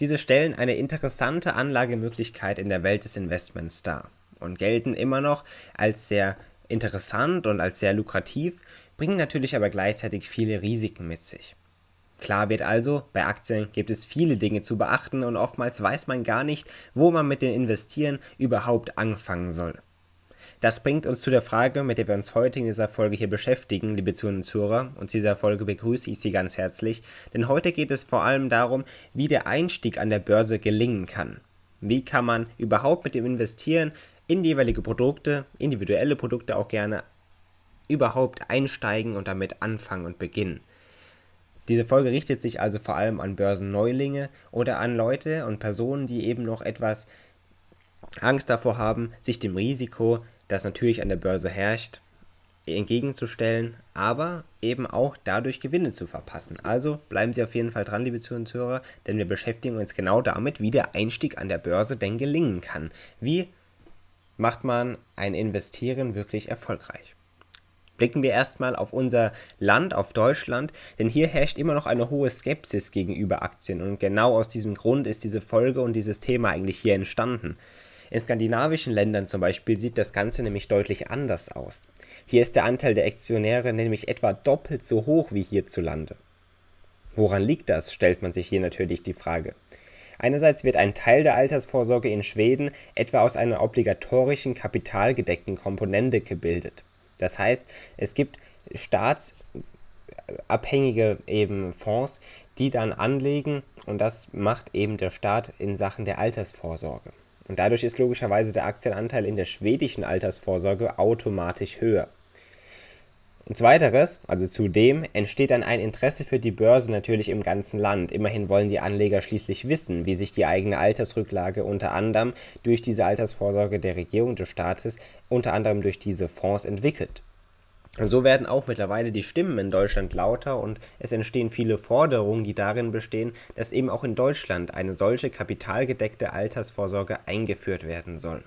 Diese stellen eine interessante Anlagemöglichkeit in der Welt des Investments dar und gelten immer noch als sehr interessant und als sehr lukrativ, bringen natürlich aber gleichzeitig viele Risiken mit sich. Klar wird also, bei Aktien gibt es viele Dinge zu beachten und oftmals weiß man gar nicht, wo man mit dem Investieren überhaupt anfangen soll. Das bringt uns zu der Frage, mit der wir uns heute in dieser Folge hier beschäftigen, liebe Zuhörer und Zuhörer. Und zu dieser Folge begrüße ich Sie ganz herzlich, denn heute geht es vor allem darum, wie der Einstieg an der Börse gelingen kann. Wie kann man überhaupt mit dem Investieren in jeweilige Produkte, individuelle Produkte auch gerne, überhaupt einsteigen und damit anfangen und beginnen. Diese Folge richtet sich also vor allem an Börsenneulinge oder an Leute und Personen, die eben noch etwas Angst davor haben, sich dem Risiko das natürlich an der Börse herrscht, entgegenzustellen, aber eben auch dadurch Gewinne zu verpassen. Also bleiben Sie auf jeden Fall dran, liebe Zuhörer denn wir beschäftigen uns genau damit, wie der Einstieg an der Börse denn gelingen kann. Wie macht man ein Investieren wirklich erfolgreich? Blicken wir erstmal auf unser Land, auf Deutschland, denn hier herrscht immer noch eine hohe Skepsis gegenüber Aktien und genau aus diesem Grund ist diese Folge und dieses Thema eigentlich hier entstanden. In skandinavischen Ländern zum Beispiel sieht das Ganze nämlich deutlich anders aus. Hier ist der Anteil der Aktionäre nämlich etwa doppelt so hoch wie hierzulande. Woran liegt das, stellt man sich hier natürlich die Frage. Einerseits wird ein Teil der Altersvorsorge in Schweden etwa aus einer obligatorischen kapitalgedeckten Komponente gebildet. Das heißt, es gibt staatsabhängige eben Fonds, die dann anlegen und das macht eben der Staat in Sachen der Altersvorsorge. Und dadurch ist logischerweise der Aktienanteil in der schwedischen Altersvorsorge automatisch höher. Und zweiteres, also zudem, entsteht dann ein Interesse für die Börse natürlich im ganzen Land. Immerhin wollen die Anleger schließlich wissen, wie sich die eigene Altersrücklage unter anderem durch diese Altersvorsorge der Regierung des Staates, unter anderem durch diese Fonds entwickelt. Und so werden auch mittlerweile die Stimmen in Deutschland lauter und es entstehen viele Forderungen, die darin bestehen, dass eben auch in Deutschland eine solche kapitalgedeckte Altersvorsorge eingeführt werden soll.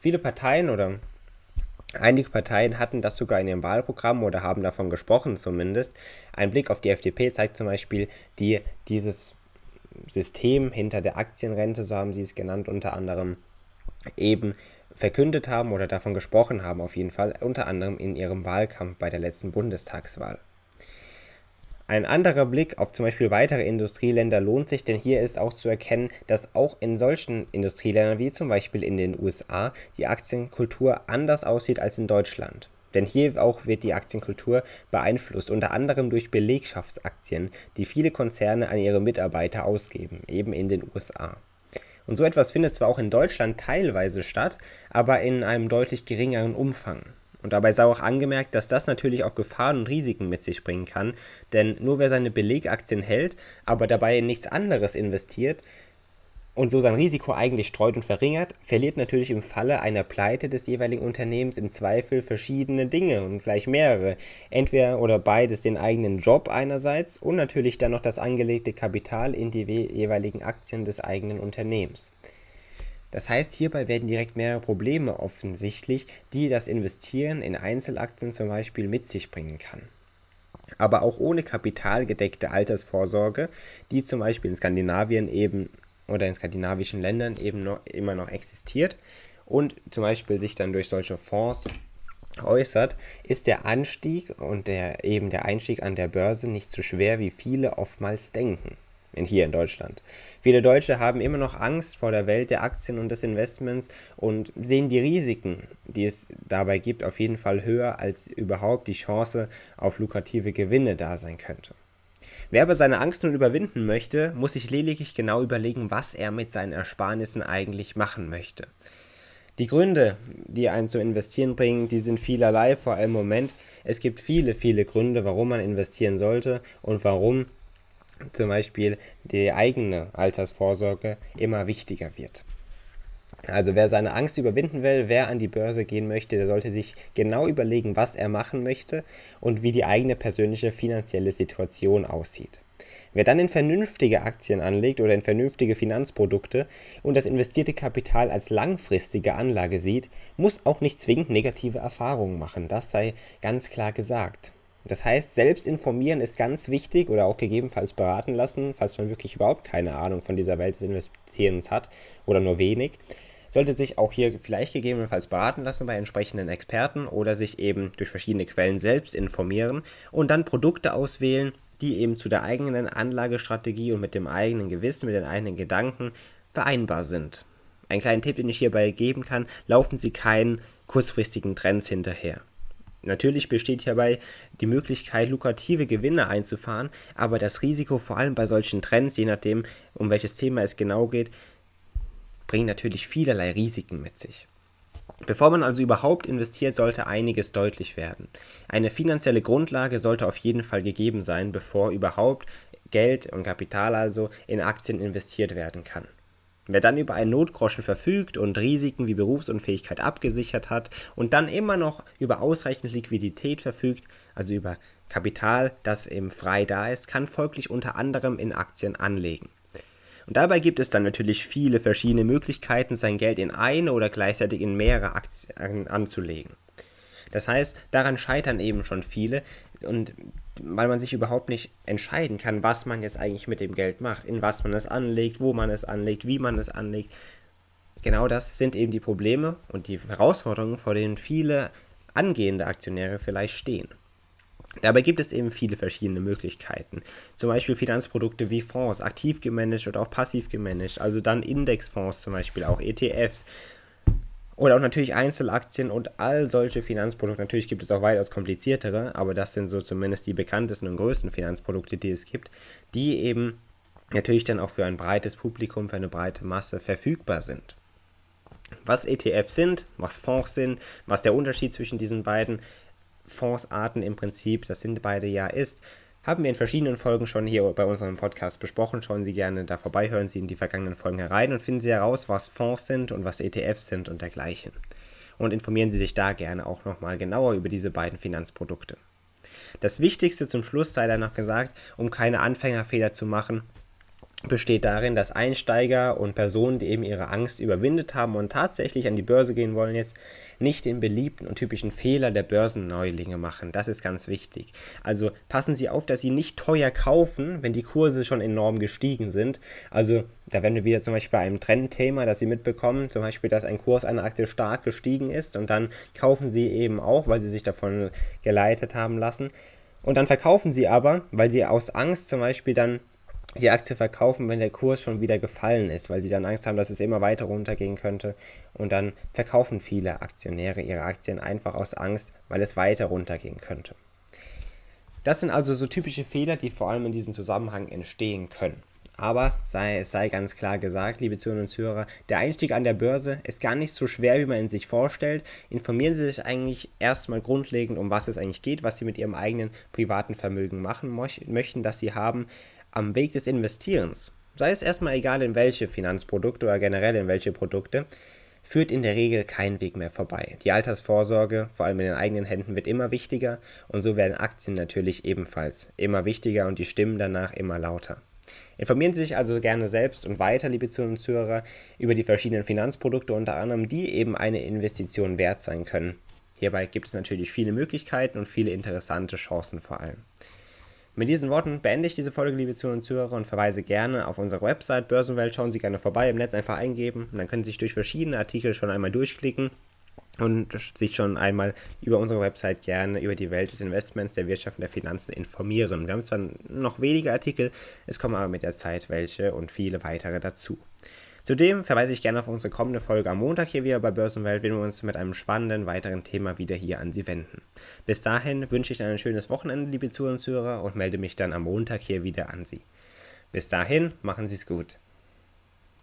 Viele Parteien oder einige Parteien hatten das sogar in ihrem Wahlprogramm oder haben davon gesprochen zumindest. Ein Blick auf die FDP zeigt zum Beispiel, die dieses System hinter der Aktienrente, so haben sie es genannt, unter anderem eben verkündet haben oder davon gesprochen haben, auf jeden Fall, unter anderem in ihrem Wahlkampf bei der letzten Bundestagswahl. Ein anderer Blick auf zum Beispiel weitere Industrieländer lohnt sich, denn hier ist auch zu erkennen, dass auch in solchen Industrieländern wie zum Beispiel in den USA die Aktienkultur anders aussieht als in Deutschland. Denn hier auch wird die Aktienkultur beeinflusst, unter anderem durch Belegschaftsaktien, die viele Konzerne an ihre Mitarbeiter ausgeben, eben in den USA. Und so etwas findet zwar auch in Deutschland teilweise statt, aber in einem deutlich geringeren Umfang. Und dabei sei auch angemerkt, dass das natürlich auch Gefahren und Risiken mit sich bringen kann, denn nur wer seine Belegaktien hält, aber dabei in nichts anderes investiert, und so sein Risiko eigentlich streut und verringert, verliert natürlich im Falle einer Pleite des jeweiligen Unternehmens im Zweifel verschiedene Dinge und gleich mehrere. Entweder oder beides den eigenen Job einerseits und natürlich dann noch das angelegte Kapital in die jeweiligen Aktien des eigenen Unternehmens. Das heißt, hierbei werden direkt mehrere Probleme offensichtlich, die das Investieren in Einzelaktien zum Beispiel mit sich bringen kann aber auch ohne kapitalgedeckte Altersvorsorge, die zum Beispiel in Skandinavien eben oder in skandinavischen Ländern eben noch, immer noch existiert und zum Beispiel sich dann durch solche Fonds äußert, ist der Anstieg und der eben der Einstieg an der Börse nicht so schwer, wie viele oftmals denken. In, hier in Deutschland. Viele Deutsche haben immer noch Angst vor der Welt der Aktien und des Investments und sehen die Risiken, die es dabei gibt, auf jeden Fall höher, als überhaupt die Chance auf lukrative Gewinne da sein könnte. Wer aber seine Angst nun überwinden möchte, muss sich lediglich genau überlegen, was er mit seinen Ersparnissen eigentlich machen möchte. Die Gründe, die einen zu investieren bringen, die sind vielerlei, vor allem im Moment. Es gibt viele, viele Gründe, warum man investieren sollte und warum zum Beispiel die eigene Altersvorsorge immer wichtiger wird. Also wer seine Angst überwinden will, wer an die Börse gehen möchte, der sollte sich genau überlegen, was er machen möchte und wie die eigene persönliche finanzielle Situation aussieht. Wer dann in vernünftige Aktien anlegt oder in vernünftige Finanzprodukte und das investierte Kapital als langfristige Anlage sieht, muss auch nicht zwingend negative Erfahrungen machen. Das sei ganz klar gesagt. Das heißt, selbst informieren ist ganz wichtig oder auch gegebenenfalls beraten lassen, falls man wirklich überhaupt keine Ahnung von dieser Welt des Investierens hat oder nur wenig. Sollte sich auch hier vielleicht gegebenenfalls beraten lassen bei entsprechenden Experten oder sich eben durch verschiedene Quellen selbst informieren und dann Produkte auswählen, die eben zu der eigenen Anlagestrategie und mit dem eigenen Gewissen, mit den eigenen Gedanken vereinbar sind. Ein kleinen Tipp, den ich hierbei geben kann, laufen Sie keinen kurzfristigen Trends hinterher. Natürlich besteht hierbei die Möglichkeit, lukrative Gewinne einzufahren, aber das Risiko, vor allem bei solchen Trends, je nachdem, um welches Thema es genau geht, bringt natürlich vielerlei Risiken mit sich. Bevor man also überhaupt investiert, sollte einiges deutlich werden. Eine finanzielle Grundlage sollte auf jeden Fall gegeben sein, bevor überhaupt Geld und Kapital also in Aktien investiert werden kann. Wer dann über einen Notgroschen verfügt und Risiken wie Berufsunfähigkeit abgesichert hat und dann immer noch über ausreichend Liquidität verfügt, also über Kapital, das eben frei da ist, kann folglich unter anderem in Aktien anlegen. Und dabei gibt es dann natürlich viele verschiedene Möglichkeiten, sein Geld in eine oder gleichzeitig in mehrere Aktien anzulegen. Das heißt, daran scheitern eben schon viele und weil man sich überhaupt nicht entscheiden kann, was man jetzt eigentlich mit dem Geld macht, in was man es anlegt, wo man es anlegt, wie man es anlegt. Genau das sind eben die Probleme und die Herausforderungen, vor denen viele angehende Aktionäre vielleicht stehen. Dabei gibt es eben viele verschiedene Möglichkeiten. Zum Beispiel Finanzprodukte wie Fonds, aktiv gemanagt oder auch passiv gemanagt. Also dann Indexfonds zum Beispiel, auch ETFs. Oder auch natürlich Einzelaktien und all solche Finanzprodukte. Natürlich gibt es auch weitaus kompliziertere, aber das sind so zumindest die bekanntesten und größten Finanzprodukte, die es gibt, die eben natürlich dann auch für ein breites Publikum, für eine breite Masse verfügbar sind. Was ETFs sind, was Fonds sind, was der Unterschied zwischen diesen beiden Fondsarten im Prinzip, das sind beide ja ist, haben wir in verschiedenen Folgen schon hier bei unserem Podcast besprochen. Schauen Sie gerne da vorbei, hören Sie in die vergangenen Folgen herein und finden Sie heraus, was Fonds sind und was ETFs sind und dergleichen. Und informieren Sie sich da gerne auch nochmal genauer über diese beiden Finanzprodukte. Das Wichtigste zum Schluss sei dann noch gesagt, um keine Anfängerfehler zu machen, besteht darin, dass Einsteiger und Personen, die eben ihre Angst überwindet haben und tatsächlich an die Börse gehen wollen, jetzt nicht den beliebten und typischen Fehler der Börsenneulinge machen. Das ist ganz wichtig. Also passen Sie auf, dass Sie nicht teuer kaufen, wenn die Kurse schon enorm gestiegen sind. Also da werden wir wieder zum Beispiel bei einem Trendthema, das Sie mitbekommen, zum Beispiel, dass ein Kurs einer Aktie stark gestiegen ist und dann kaufen Sie eben auch, weil Sie sich davon geleitet haben lassen. Und dann verkaufen Sie aber, weil Sie aus Angst zum Beispiel dann die Aktie verkaufen, wenn der Kurs schon wieder gefallen ist, weil sie dann Angst haben, dass es immer weiter runtergehen könnte. Und dann verkaufen viele Aktionäre ihre Aktien einfach aus Angst, weil es weiter runtergehen könnte. Das sind also so typische Fehler, die vor allem in diesem Zusammenhang entstehen können. Aber sei, es sei ganz klar gesagt, liebe Zuhörer und Zuhörer, der Einstieg an der Börse ist gar nicht so schwer, wie man ihn sich vorstellt. Informieren Sie sich eigentlich erstmal grundlegend, um was es eigentlich geht, was Sie mit Ihrem eigenen privaten Vermögen machen möchten, das Sie haben am Weg des Investierens, sei es erstmal egal in welche Finanzprodukte oder generell in welche Produkte, führt in der Regel kein Weg mehr vorbei. Die Altersvorsorge, vor allem in den eigenen Händen, wird immer wichtiger und so werden Aktien natürlich ebenfalls immer wichtiger und die Stimmen danach immer lauter. Informieren Sie sich also gerne selbst und weiter, liebe Zuhörer und Zuhörer, über die verschiedenen Finanzprodukte, unter anderem, die eben eine Investition wert sein können. Hierbei gibt es natürlich viele Möglichkeiten und viele interessante Chancen vor allem. Mit diesen Worten beende ich diese Folge, liebe Zuhörer und Zuhörer, und verweise gerne auf unsere Website Börsenwelt. Schauen Sie gerne vorbei, im Netz einfach eingeben und dann können Sie sich durch verschiedene Artikel schon einmal durchklicken und sich schon einmal über unsere Website gerne über die Welt des Investments, der Wirtschaft und der Finanzen informieren. Wir haben zwar noch wenige Artikel, es kommen aber mit der Zeit welche und viele weitere dazu. Zudem verweise ich gerne auf unsere kommende Folge am Montag hier wieder bei Börsenwelt, wenn wir uns mit einem spannenden weiteren Thema wieder hier an Sie wenden. Bis dahin wünsche ich ein schönes Wochenende, liebe Zuhörer, und melde mich dann am Montag hier wieder an Sie. Bis dahin, machen Sie es gut.